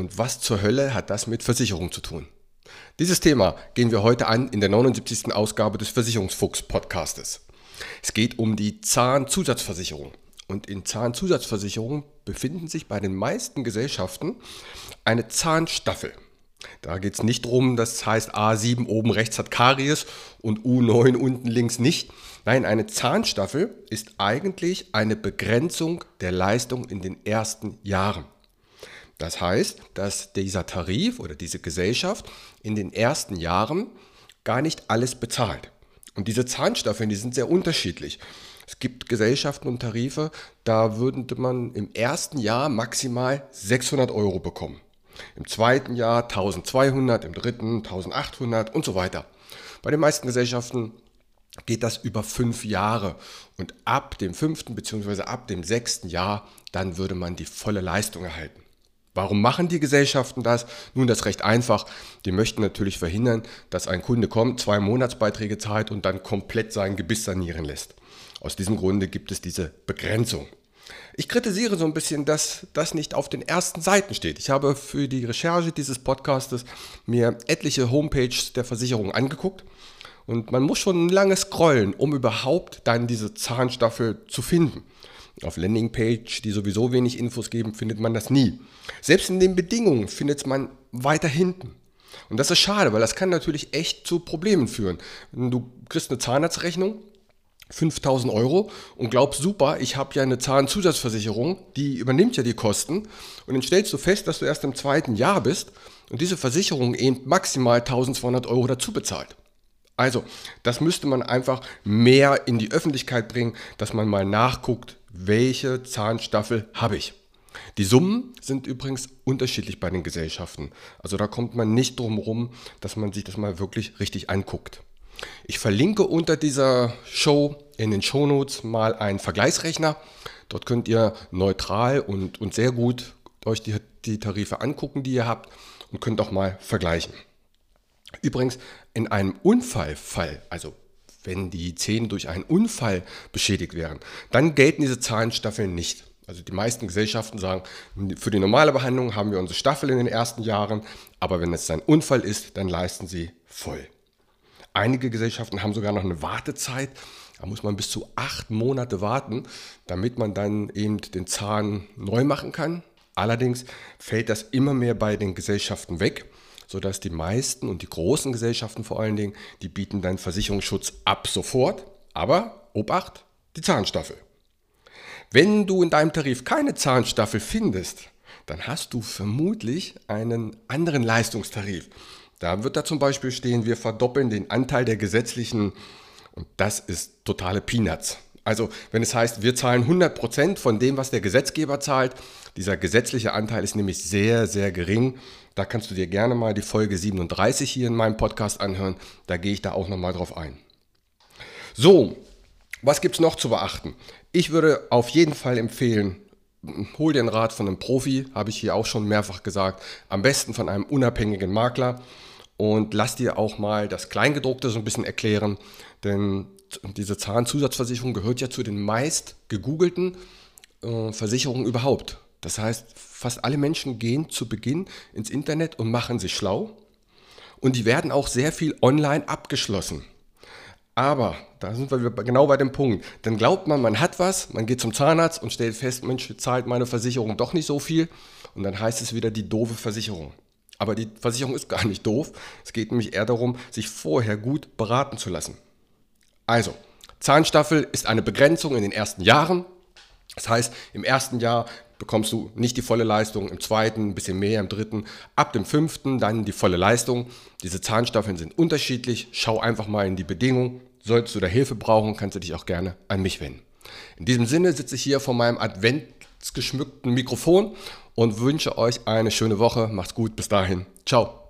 und was zur Hölle hat das mit Versicherung zu tun? Dieses Thema gehen wir heute an in der 79. Ausgabe des Versicherungsfuchs Podcastes. Es geht um die Zahnzusatzversicherung. Und in Zahnzusatzversicherungen befinden sich bei den meisten Gesellschaften eine Zahnstaffel. Da geht es nicht darum, das heißt A7 oben rechts hat Karies und U9 unten links nicht. Nein, eine Zahnstaffel ist eigentlich eine Begrenzung der Leistung in den ersten Jahren. Das heißt, dass dieser Tarif oder diese Gesellschaft in den ersten Jahren gar nicht alles bezahlt. Und diese Zahnstaffeln, die sind sehr unterschiedlich. Es gibt Gesellschaften und Tarife, da würde man im ersten Jahr maximal 600 Euro bekommen. Im zweiten Jahr 1200, im dritten 1800 und so weiter. Bei den meisten Gesellschaften geht das über fünf Jahre und ab dem fünften bzw. ab dem sechsten Jahr, dann würde man die volle Leistung erhalten. Warum machen die Gesellschaften das? Nun, das ist recht einfach. Die möchten natürlich verhindern, dass ein Kunde kommt, zwei Monatsbeiträge zahlt und dann komplett sein Gebiss sanieren lässt. Aus diesem Grunde gibt es diese Begrenzung. Ich kritisiere so ein bisschen, dass das nicht auf den ersten Seiten steht. Ich habe für die Recherche dieses Podcastes mir etliche Homepages der Versicherung angeguckt und man muss schon lange scrollen, um überhaupt dann diese Zahnstaffel zu finden. Auf Landingpage, die sowieso wenig Infos geben, findet man das nie. Selbst in den Bedingungen findet man weiter hinten. Und das ist schade, weil das kann natürlich echt zu Problemen führen. Du kriegst eine Zahnarztrechnung, 5000 Euro und glaubst, super, ich habe ja eine Zahnzusatzversicherung, die übernimmt ja die Kosten. Und dann stellst du fest, dass du erst im zweiten Jahr bist und diese Versicherung eben maximal 1200 Euro dazu bezahlt. Also, das müsste man einfach mehr in die Öffentlichkeit bringen, dass man mal nachguckt, welche Zahnstaffel habe ich. Die Summen sind übrigens unterschiedlich bei den Gesellschaften. Also da kommt man nicht drum herum, dass man sich das mal wirklich richtig anguckt. Ich verlinke unter dieser Show in den Shownotes mal einen Vergleichsrechner. Dort könnt ihr neutral und, und sehr gut euch die, die Tarife angucken, die ihr habt und könnt auch mal vergleichen. Übrigens, in einem Unfallfall, also wenn die Zähne durch einen Unfall beschädigt wären, dann gelten diese Zahnstaffeln nicht. Also die meisten Gesellschaften sagen, für die normale Behandlung haben wir unsere Staffel in den ersten Jahren, aber wenn es ein Unfall ist, dann leisten sie voll. Einige Gesellschaften haben sogar noch eine Wartezeit. Da muss man bis zu acht Monate warten, damit man dann eben den Zahn neu machen kann. Allerdings fällt das immer mehr bei den Gesellschaften weg sodass die meisten und die großen Gesellschaften vor allen Dingen, die bieten dann Versicherungsschutz ab sofort, aber Obacht, die Zahnstaffel. Wenn du in deinem Tarif keine Zahnstaffel findest, dann hast du vermutlich einen anderen Leistungstarif. Da wird da zum Beispiel stehen, wir verdoppeln den Anteil der gesetzlichen, und das ist totale Peanuts. Also wenn es heißt, wir zahlen 100% von dem, was der Gesetzgeber zahlt, dieser gesetzliche Anteil ist nämlich sehr, sehr gering. Da kannst du dir gerne mal die Folge 37 hier in meinem Podcast anhören. Da gehe ich da auch nochmal drauf ein. So, was gibt es noch zu beachten? Ich würde auf jeden Fall empfehlen, hol einen Rat von einem Profi, habe ich hier auch schon mehrfach gesagt. Am besten von einem unabhängigen Makler und lass dir auch mal das Kleingedruckte so ein bisschen erklären, denn diese Zahnzusatzversicherung gehört ja zu den meist gegoogelten äh, Versicherungen überhaupt. Das heißt, fast alle Menschen gehen zu Beginn ins Internet und machen sich schlau. Und die werden auch sehr viel online abgeschlossen. Aber, da sind wir genau bei dem Punkt, dann glaubt man, man hat was, man geht zum Zahnarzt und stellt fest, Mensch, zahlt meine Versicherung doch nicht so viel. Und dann heißt es wieder die doofe Versicherung. Aber die Versicherung ist gar nicht doof. Es geht nämlich eher darum, sich vorher gut beraten zu lassen. Also, Zahnstaffel ist eine Begrenzung in den ersten Jahren. Das heißt, im ersten Jahr bekommst du nicht die volle Leistung, im zweiten ein bisschen mehr, im dritten, ab dem fünften dann die volle Leistung. Diese Zahnstaffeln sind unterschiedlich. Schau einfach mal in die Bedingungen. Solltest du da Hilfe brauchen, kannst du dich auch gerne an mich wenden. In diesem Sinne sitze ich hier vor meinem adventsgeschmückten Mikrofon und wünsche euch eine schöne Woche. Macht's gut, bis dahin. Ciao.